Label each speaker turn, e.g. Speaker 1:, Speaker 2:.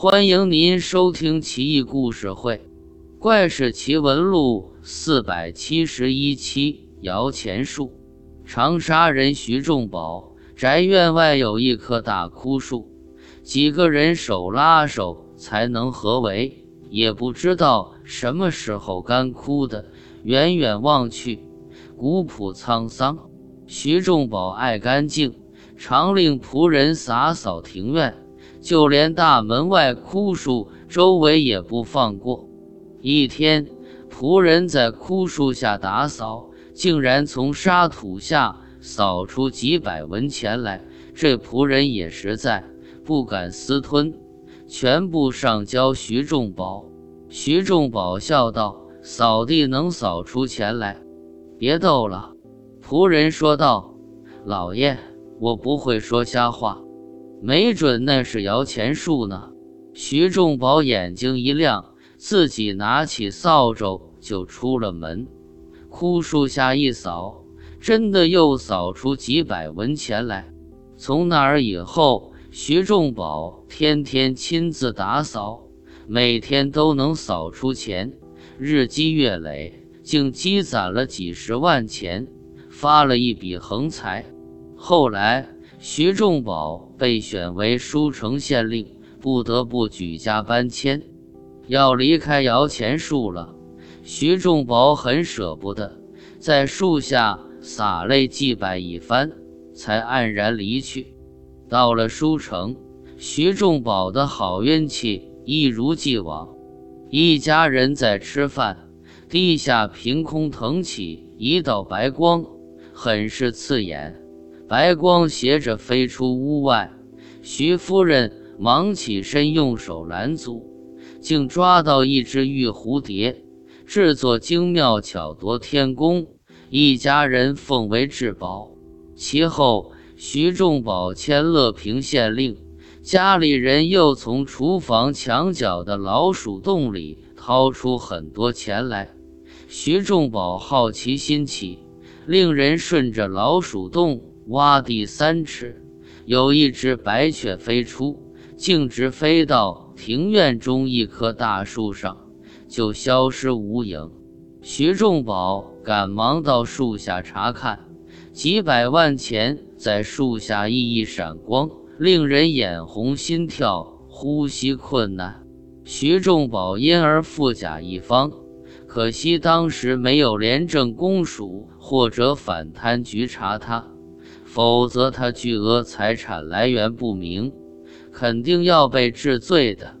Speaker 1: 欢迎您收听《奇异故事会·怪事奇闻录》四百七十一期。摇钱树，长沙人徐仲宝宅院外有一棵大枯树，几个人手拉手才能合围，也不知道什么时候干枯的。远远望去，古朴沧桑。徐仲宝爱干净，常令仆人洒扫庭院。就连大门外枯树周围也不放过。一天，仆人在枯树下打扫，竟然从沙土下扫出几百文钱来。这仆人也实在，不敢私吞，全部上交徐仲宝。徐仲宝笑道：“扫地能扫出钱来？别逗了。”仆人说道：“老爷，我不会说瞎话。”没准那是摇钱树呢。徐仲宝眼睛一亮，自己拿起扫帚就出了门。枯树下一扫，真的又扫出几百文钱来。从那儿以后，徐仲宝天天亲自打扫，每天都能扫出钱，日积月累，竟积攒了几十万钱，发了一笔横财。后来。徐仲宝被选为舒城县令，不得不举家搬迁，要离开摇钱树了。徐仲宝很舍不得，在树下洒泪祭拜一番，才黯然离去。到了舒城，徐仲宝的好运气一如既往。一家人在吃饭，地下凭空腾起一道白光，很是刺眼。白光斜着飞出屋外，徐夫人忙起身，用手拦阻，竟抓到一只玉蝴蝶，制作精妙巧夺天工，一家人奉为至宝。其后，徐仲宝迁乐平县令，家里人又从厨房墙角的老鼠洞里掏出很多钱来。徐仲宝好奇心起，令人顺着老鼠洞。挖地三尺，有一只白雀飞出，径直飞到庭院中一棵大树上，就消失无影。徐仲宝赶忙到树下查看，几百万钱在树下熠熠闪光，令人眼红心跳，呼吸困难。徐仲宝因而富甲一方，可惜当时没有廉政公署或者反贪局查他。否则，他巨额财产来源不明，肯定要被治罪的。